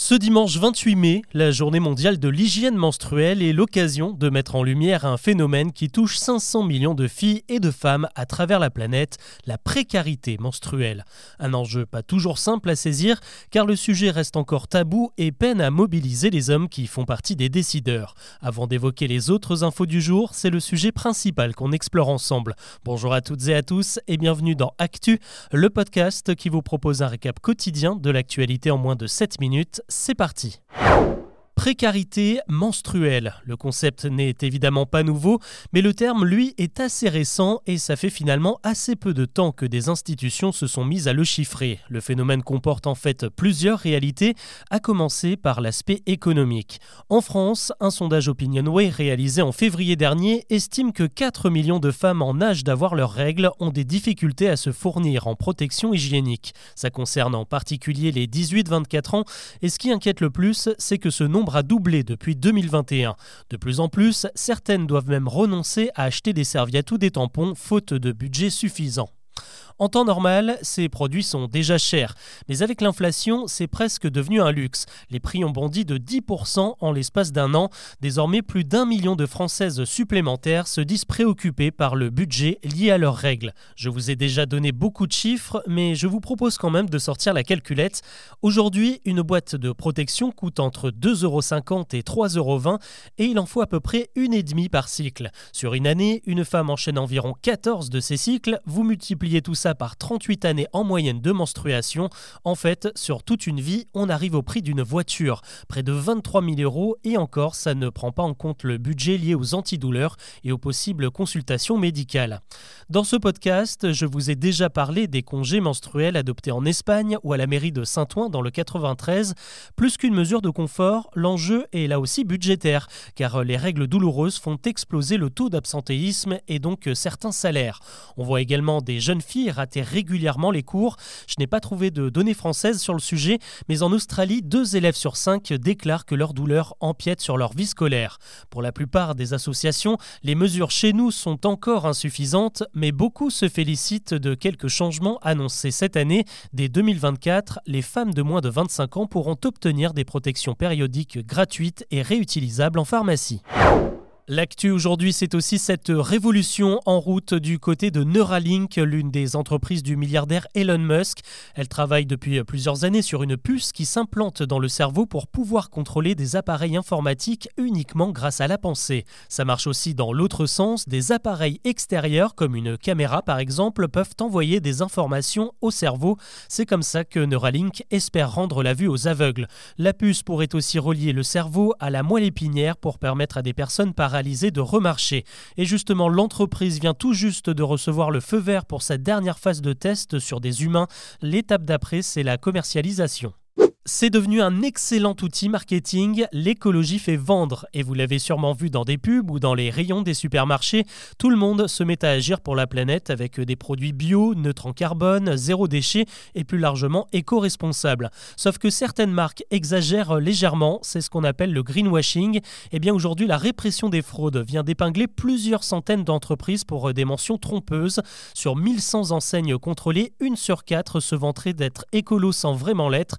Ce dimanche 28 mai, la journée mondiale de l'hygiène menstruelle est l'occasion de mettre en lumière un phénomène qui touche 500 millions de filles et de femmes à travers la planète, la précarité menstruelle. Un enjeu pas toujours simple à saisir car le sujet reste encore tabou et peine à mobiliser les hommes qui font partie des décideurs. Avant d'évoquer les autres infos du jour, c'est le sujet principal qu'on explore ensemble. Bonjour à toutes et à tous et bienvenue dans Actu, le podcast qui vous propose un récap quotidien de l'actualité en moins de 7 minutes c'est parti Précarité menstruelle. Le concept n'est évidemment pas nouveau, mais le terme, lui, est assez récent et ça fait finalement assez peu de temps que des institutions se sont mises à le chiffrer. Le phénomène comporte en fait plusieurs réalités, à commencer par l'aspect économique. En France, un sondage Opinionway réalisé en février dernier estime que 4 millions de femmes en âge d'avoir leurs règles ont des difficultés à se fournir en protection hygiénique. Ça concerne en particulier les 18-24 ans et ce qui inquiète le plus, c'est que ce nombre a doublé depuis 2021. De plus en plus, certaines doivent même renoncer à acheter des serviettes ou des tampons faute de budget suffisant. En temps normal, ces produits sont déjà chers, mais avec l'inflation, c'est presque devenu un luxe. Les prix ont bondi de 10% en l'espace d'un an. Désormais, plus d'un million de Françaises supplémentaires se disent préoccupées par le budget lié à leurs règles. Je vous ai déjà donné beaucoup de chiffres, mais je vous propose quand même de sortir la calculette. Aujourd'hui, une boîte de protection coûte entre 2,50€ et 3,20€ et il en faut à peu près une et demie par cycle. Sur une année, une femme enchaîne environ 14 de ces cycles. Vous multipliez tout ça par 38 années en moyenne de menstruation. En fait, sur toute une vie, on arrive au prix d'une voiture, près de 23 000 euros, et encore, ça ne prend pas en compte le budget lié aux antidouleurs et aux possibles consultations médicales. Dans ce podcast, je vous ai déjà parlé des congés menstruels adoptés en Espagne ou à la mairie de Saint-Ouen dans le 93. Plus qu'une mesure de confort, l'enjeu est là aussi budgétaire, car les règles douloureuses font exploser le taux d'absentéisme et donc certains salaires. On voit également des jeunes filles rater régulièrement les cours. Je n'ai pas trouvé de données françaises sur le sujet, mais en Australie, deux élèves sur cinq déclarent que leur douleur empiète sur leur vie scolaire. Pour la plupart des associations, les mesures chez nous sont encore insuffisantes, mais beaucoup se félicitent de quelques changements annoncés cette année. Dès 2024, les femmes de moins de 25 ans pourront obtenir des protections périodiques gratuites et réutilisables en pharmacie. L'actu aujourd'hui, c'est aussi cette révolution en route du côté de Neuralink, l'une des entreprises du milliardaire Elon Musk. Elle travaille depuis plusieurs années sur une puce qui s'implante dans le cerveau pour pouvoir contrôler des appareils informatiques uniquement grâce à la pensée. Ça marche aussi dans l'autre sens, des appareils extérieurs comme une caméra par exemple peuvent envoyer des informations au cerveau. C'est comme ça que Neuralink espère rendre la vue aux aveugles. La puce pourrait aussi relier le cerveau à la moelle épinière pour permettre à des personnes de remarcher. Et justement, l'entreprise vient tout juste de recevoir le feu vert pour sa dernière phase de test sur des humains. L'étape d'après, c'est la commercialisation. C'est devenu un excellent outil marketing, l'écologie fait vendre et vous l'avez sûrement vu dans des pubs ou dans les rayons des supermarchés, tout le monde se met à agir pour la planète avec des produits bio, neutres en carbone, zéro déchet et plus largement éco-responsables. Sauf que certaines marques exagèrent légèrement, c'est ce qu'on appelle le greenwashing. Et eh bien aujourd'hui la répression des fraudes vient d'épingler plusieurs centaines d'entreprises pour des mentions trompeuses. Sur 1100 enseignes contrôlées, une sur quatre se vanterait d'être écolo sans vraiment l'être.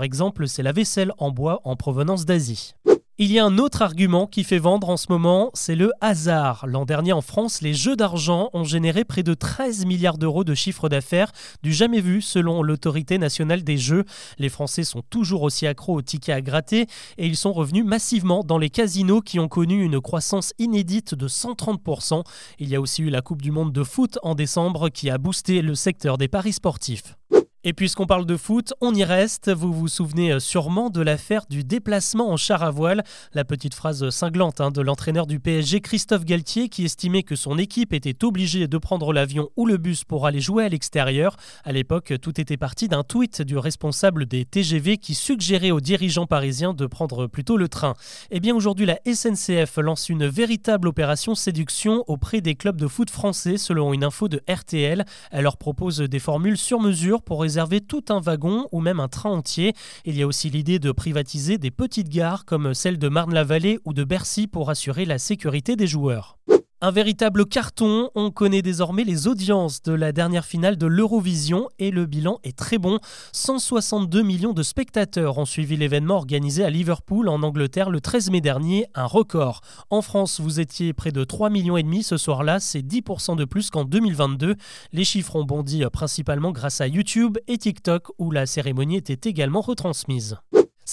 Exemple, c'est la vaisselle en bois en provenance d'Asie. Il y a un autre argument qui fait vendre en ce moment, c'est le hasard. L'an dernier en France, les jeux d'argent ont généré près de 13 milliards d'euros de chiffre d'affaires, du jamais vu selon l'autorité nationale des jeux. Les Français sont toujours aussi accros aux tickets à gratter et ils sont revenus massivement dans les casinos qui ont connu une croissance inédite de 130%. Il y a aussi eu la Coupe du Monde de foot en décembre qui a boosté le secteur des paris sportifs. Et puisqu'on parle de foot, on y reste. Vous vous souvenez euh, sûrement de l'affaire du déplacement en char à voile, la petite phrase cinglante hein, de l'entraîneur du PSG Christophe Galtier qui estimait que son équipe était obligée de prendre l'avion ou le bus pour aller jouer à l'extérieur. À l'époque, tout était parti d'un tweet du responsable des TGV qui suggérait aux dirigeants parisiens de prendre plutôt le train. Eh bien aujourd'hui, la SNCF lance une véritable opération séduction auprès des clubs de foot français selon une info de RTL. Elle leur propose des formules sur mesure pour réserver tout un wagon ou même un train entier. Il y a aussi l'idée de privatiser des petites gares comme celle de Marne-la-Vallée ou de Bercy pour assurer la sécurité des joueurs. Un véritable carton, on connaît désormais les audiences de la dernière finale de l'Eurovision et le bilan est très bon. 162 millions de spectateurs ont suivi l'événement organisé à Liverpool en Angleterre le 13 mai dernier, un record. En France, vous étiez près de 3 millions et demi ce soir-là, c'est 10% de plus qu'en 2022. Les chiffres ont bondi principalement grâce à YouTube et TikTok où la cérémonie était également retransmise.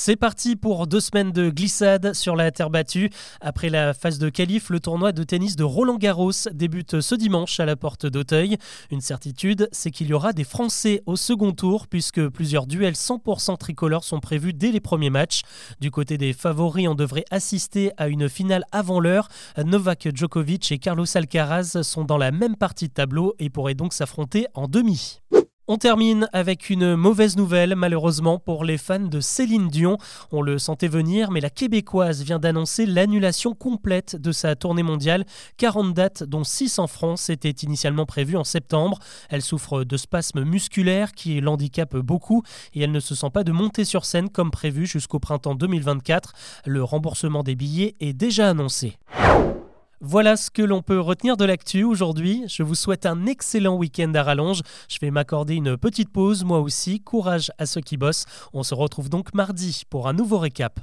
C'est parti pour deux semaines de glissade sur la terre battue. Après la phase de qualif, le tournoi de tennis de Roland Garros débute ce dimanche à la porte d'Auteuil. Une certitude, c'est qu'il y aura des Français au second tour puisque plusieurs duels 100% tricolores sont prévus dès les premiers matchs. Du côté des favoris, on devrait assister à une finale avant l'heure. Novak Djokovic et Carlos Alcaraz sont dans la même partie de tableau et pourraient donc s'affronter en demi. On termine avec une mauvaise nouvelle, malheureusement, pour les fans de Céline Dion. On le sentait venir, mais la Québécoise vient d'annoncer l'annulation complète de sa tournée mondiale. 40 dates, dont 6 en France, étaient initialement prévues en septembre. Elle souffre de spasmes musculaires qui l'handicapent beaucoup et elle ne se sent pas de monter sur scène comme prévu jusqu'au printemps 2024. Le remboursement des billets est déjà annoncé. Voilà ce que l'on peut retenir de l'actu aujourd'hui. Je vous souhaite un excellent week-end à rallonge. Je vais m'accorder une petite pause, moi aussi. Courage à ceux qui bossent. On se retrouve donc mardi pour un nouveau récap.